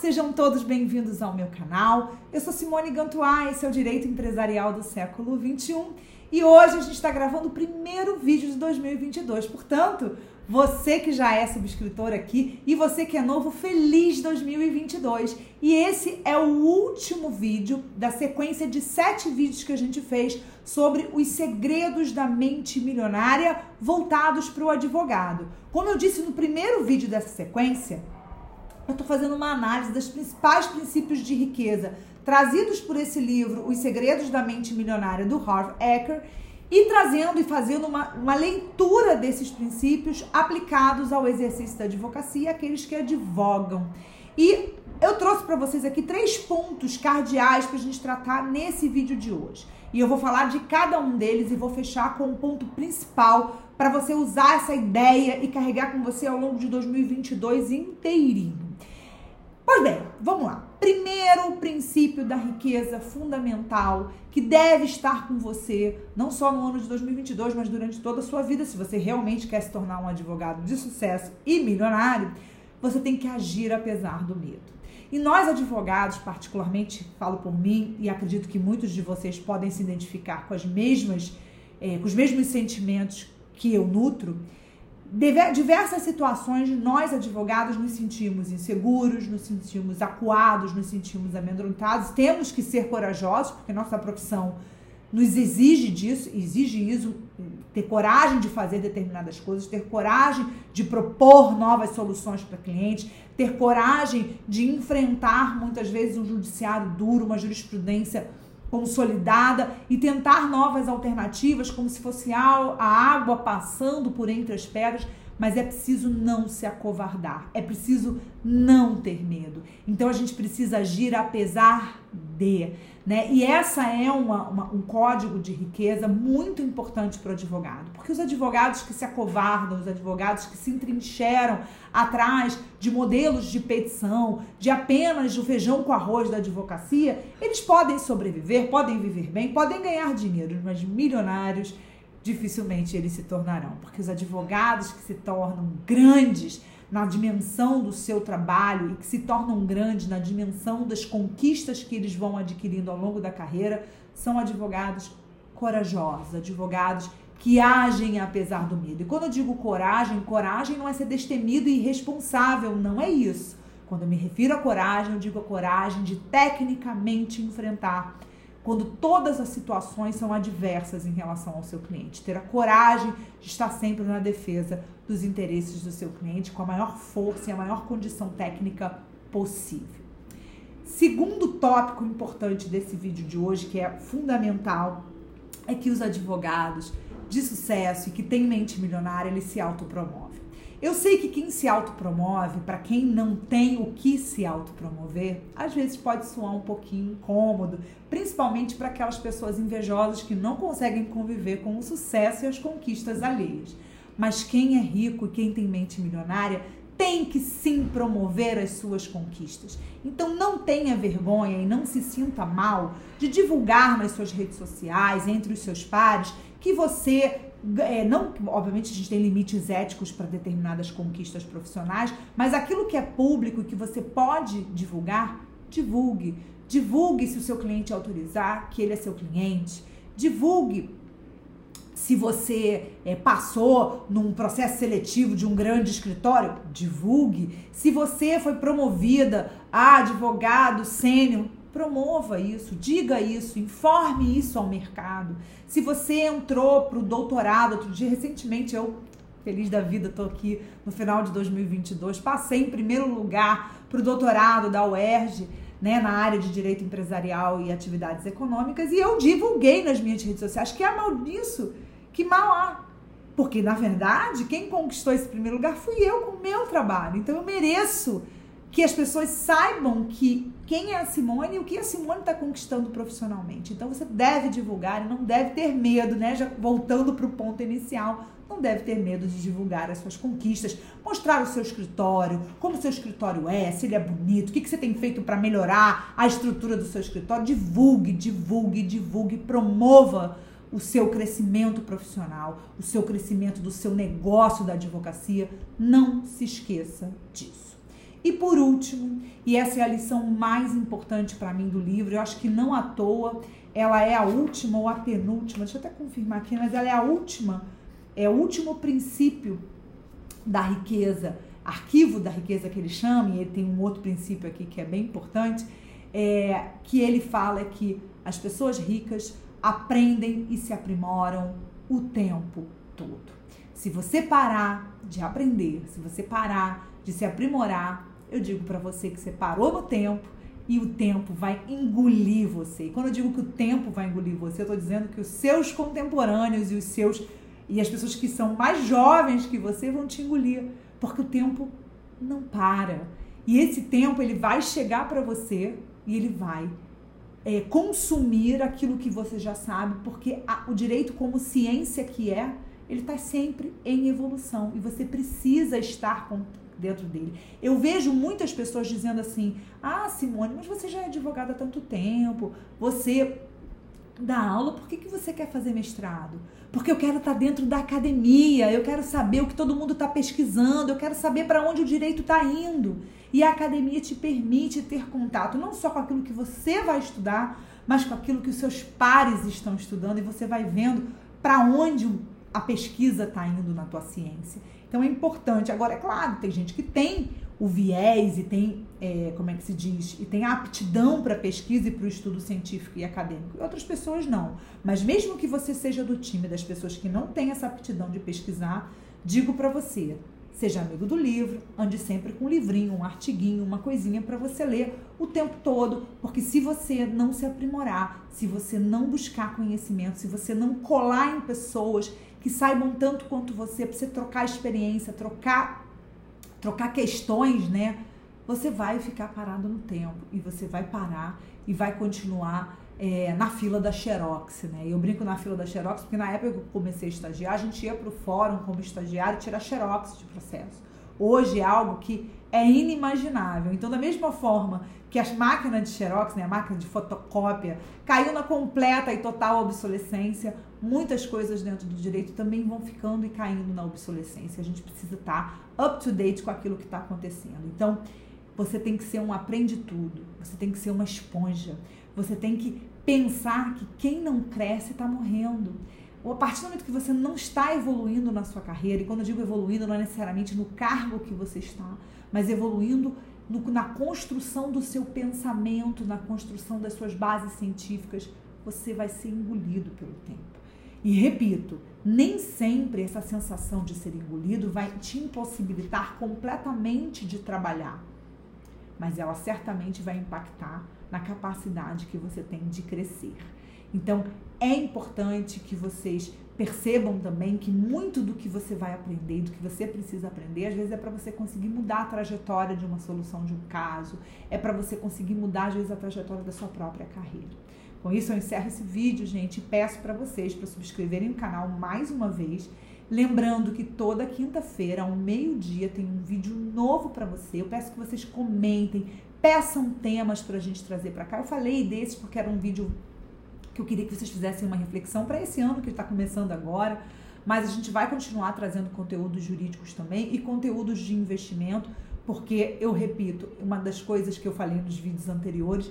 sejam todos bem-vindos ao meu canal. Eu sou Simone Gantuá, esse é o Direito Empresarial do século 21 e hoje a gente está gravando o primeiro vídeo de 2022. Portanto, você que já é subscritor aqui e você que é novo, feliz 2022. E esse é o último vídeo da sequência de sete vídeos que a gente fez sobre os segredos da mente milionária voltados para o advogado. Como eu disse no primeiro vídeo dessa sequência, eu estou fazendo uma análise dos principais princípios de riqueza trazidos por esse livro, Os Segredos da Mente Milionária, do Harv Eker, e trazendo e fazendo uma, uma leitura desses princípios aplicados ao exercício da advocacia, aqueles que advogam. E eu trouxe para vocês aqui três pontos cardeais para a gente tratar nesse vídeo de hoje. E eu vou falar de cada um deles e vou fechar com o um ponto principal para você usar essa ideia e carregar com você ao longo de 2022 inteirinho. Pois bem, vamos lá. Primeiro princípio da riqueza fundamental que deve estar com você, não só no ano de 2022, mas durante toda a sua vida, se você realmente quer se tornar um advogado de sucesso e milionário, você tem que agir apesar do medo. E nós advogados, particularmente, falo por mim e acredito que muitos de vocês podem se identificar com as mesmas, é, com os mesmos sentimentos que eu nutro diversas situações nós advogados nos sentimos inseguros, nos sentimos acuados, nos sentimos amedrontados. Temos que ser corajosos, porque nossa profissão nos exige disso, exige isso, ter coragem de fazer determinadas coisas, ter coragem de propor novas soluções para clientes, ter coragem de enfrentar muitas vezes um judiciário duro, uma jurisprudência consolidada e tentar novas alternativas, como se fosse a água passando por entre as pedras, mas é preciso não se acovardar, é preciso não ter medo. Então a gente precisa agir apesar de. Né? E essa é uma, uma, um código de riqueza muito importante para o advogado, porque os advogados que se acovardam, os advogados que se entrincheiram atrás de modelos de petição, de apenas o feijão com arroz da advocacia, eles podem sobreviver, podem viver bem, podem ganhar dinheiro, mas milionários dificilmente eles se tornarão, porque os advogados que se tornam grandes na dimensão do seu trabalho e que se tornam grandes na dimensão das conquistas que eles vão adquirindo ao longo da carreira, são advogados corajosos, advogados que agem apesar do medo. E quando eu digo coragem, coragem não é ser destemido e irresponsável, não é isso. Quando eu me refiro a coragem, eu digo a coragem de tecnicamente enfrentar quando todas as situações são adversas em relação ao seu cliente. Ter a coragem de estar sempre na defesa dos interesses do seu cliente com a maior força e a maior condição técnica possível. Segundo tópico importante desse vídeo de hoje, que é fundamental, é que os advogados de sucesso e que têm mente milionária, eles se autopromovem. Eu sei que quem se autopromove, para quem não tem o que se autopromover, às vezes pode soar um pouquinho incômodo, principalmente para aquelas pessoas invejosas que não conseguem conviver com o sucesso e as conquistas alheias. Mas quem é rico e quem tem mente milionária tem que sim promover as suas conquistas. Então não tenha vergonha e não se sinta mal de divulgar nas suas redes sociais, entre os seus pares, que você é, não, obviamente a gente tem limites éticos para determinadas conquistas profissionais, mas aquilo que é público e que você pode divulgar, divulgue. Divulgue se o seu cliente autorizar que ele é seu cliente. Divulgue se você é, passou num processo seletivo de um grande escritório, divulgue. Se você foi promovida a advogado sênior, Promova isso, diga isso, informe isso ao mercado. Se você entrou para o doutorado, outro dia, recentemente eu, feliz da vida, estou aqui no final de 2022, passei em primeiro lugar para o doutorado da UERJ, né, na área de direito empresarial e atividades econômicas, e eu divulguei nas minhas redes sociais que é mal disso, que mal há. Porque, na verdade, quem conquistou esse primeiro lugar fui eu com o meu trabalho. Então, eu mereço que as pessoas saibam que quem é a Simone e o que a Simone está conquistando profissionalmente. Então você deve divulgar e não deve ter medo, né? Já voltando para o ponto inicial, não deve ter medo de divulgar as suas conquistas, mostrar o seu escritório, como o seu escritório é, se ele é bonito, o que, que você tem feito para melhorar a estrutura do seu escritório. Divulgue, divulgue, divulgue, promova o seu crescimento profissional, o seu crescimento do seu negócio da advocacia. Não se esqueça disso. E por último, e essa é a lição mais importante para mim do livro, eu acho que não à toa, ela é a última ou a penúltima, deixa eu até confirmar aqui, mas ela é a última, é o último princípio da riqueza, arquivo da riqueza que ele chama, e ele tem um outro princípio aqui que é bem importante, é, que ele fala que as pessoas ricas aprendem e se aprimoram o tempo todo. Se você parar de aprender, se você parar de se aprimorar, eu digo para você que você parou no tempo e o tempo vai engolir você. E quando eu digo que o tempo vai engolir você, eu estou dizendo que os seus contemporâneos e os seus e as pessoas que são mais jovens que você vão te engolir, porque o tempo não para. E esse tempo ele vai chegar para você e ele vai é, consumir aquilo que você já sabe, porque a, o direito como ciência que é, ele está sempre em evolução e você precisa estar com, dentro dele. Eu vejo muitas pessoas dizendo assim: Ah, Simone, mas você já é advogada há tanto tempo, você dá aula, por que, que você quer fazer mestrado? Porque eu quero estar tá dentro da academia, eu quero saber o que todo mundo está pesquisando, eu quero saber para onde o direito está indo. E a academia te permite ter contato não só com aquilo que você vai estudar, mas com aquilo que os seus pares estão estudando e você vai vendo para onde a pesquisa está indo na tua ciência. Então é importante. Agora, é claro, tem gente que tem o viés e tem, é, como é que se diz, e tem a aptidão para pesquisa e para o estudo científico e acadêmico. E outras pessoas não. Mas mesmo que você seja do time das pessoas que não têm essa aptidão de pesquisar, digo para você, Seja amigo do livro, ande sempre com um livrinho, um artiguinho, uma coisinha para você ler o tempo todo, porque se você não se aprimorar, se você não buscar conhecimento, se você não colar em pessoas que saibam tanto quanto você, para você trocar experiência, trocar trocar questões, né? Você vai ficar parado no tempo e você vai parar e vai continuar é, na fila da Xerox, né? Eu brinco na fila da Xerox porque na época que eu comecei a estagiar, a gente ia para o fórum como estagiário tirar Xerox de processo. Hoje é algo que é inimaginável. Então, da mesma forma que as máquinas de Xerox, né, a máquina de fotocópia, caiu na completa e total obsolescência, muitas coisas dentro do direito também vão ficando e caindo na obsolescência. A gente precisa estar up to date com aquilo que está acontecendo. Então, você tem que ser um aprende tudo, você tem que ser uma esponja, você tem que pensar que quem não cresce está morrendo. Ou a partir do momento que você não está evoluindo na sua carreira, e quando eu digo evoluindo, não é necessariamente no cargo que você está, mas evoluindo no, na construção do seu pensamento, na construção das suas bases científicas, você vai ser engolido pelo tempo. E repito, nem sempre essa sensação de ser engolido vai te impossibilitar completamente de trabalhar, mas ela certamente vai impactar na capacidade que você tem de crescer. Então, é importante que vocês percebam também que muito do que você vai aprender, do que você precisa aprender, às vezes é para você conseguir mudar a trajetória de uma solução de um caso, é para você conseguir mudar às vezes a trajetória da sua própria carreira. Com isso eu encerro esse vídeo, gente, e peço para vocês para subscreverem o canal mais uma vez, lembrando que toda quinta-feira ao meio-dia tem um vídeo novo para você. Eu peço que vocês comentem, peçam temas para a gente trazer para cá. Eu falei desses porque era um vídeo que eu queria que vocês fizessem uma reflexão para esse ano que está começando agora. Mas a gente vai continuar trazendo conteúdos jurídicos também e conteúdos de investimento, porque eu repito, uma das coisas que eu falei nos vídeos anteriores,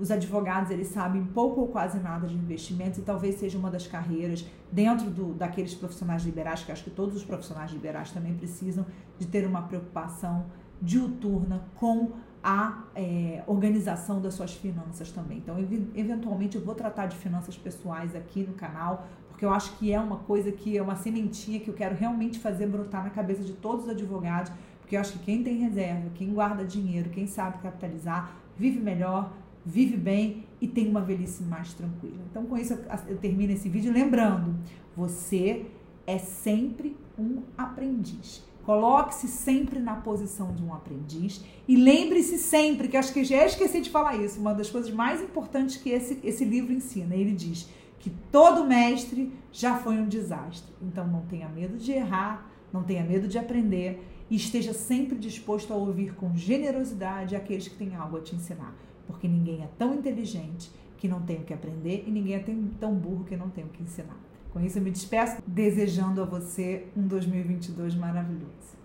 os advogados eles sabem pouco ou quase nada de investimentos e talvez seja uma das carreiras dentro do, daqueles profissionais liberais, que acho que todos os profissionais liberais também precisam de ter uma preocupação diuturna com a é, organização das suas finanças também. Então, eventualmente, eu vou tratar de finanças pessoais aqui no canal, porque eu acho que é uma coisa que é uma sementinha que eu quero realmente fazer brotar na cabeça de todos os advogados, porque eu acho que quem tem reserva, quem guarda dinheiro, quem sabe capitalizar, vive melhor, vive bem e tem uma velhice mais tranquila. Então, com isso, eu termino esse vídeo lembrando: você é sempre um aprendiz. Coloque-se sempre na posição de um aprendiz e lembre-se sempre, que acho que já esqueci de falar isso, uma das coisas mais importantes que esse, esse livro ensina. Ele diz que todo mestre já foi um desastre. Então não tenha medo de errar, não tenha medo de aprender e esteja sempre disposto a ouvir com generosidade aqueles que têm algo a te ensinar. Porque ninguém é tão inteligente que não tem o que aprender e ninguém é tão burro que não tem o que ensinar. Com isso, eu me despeço desejando a você um 2022 maravilhoso.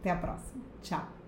Até a próxima. Tchau.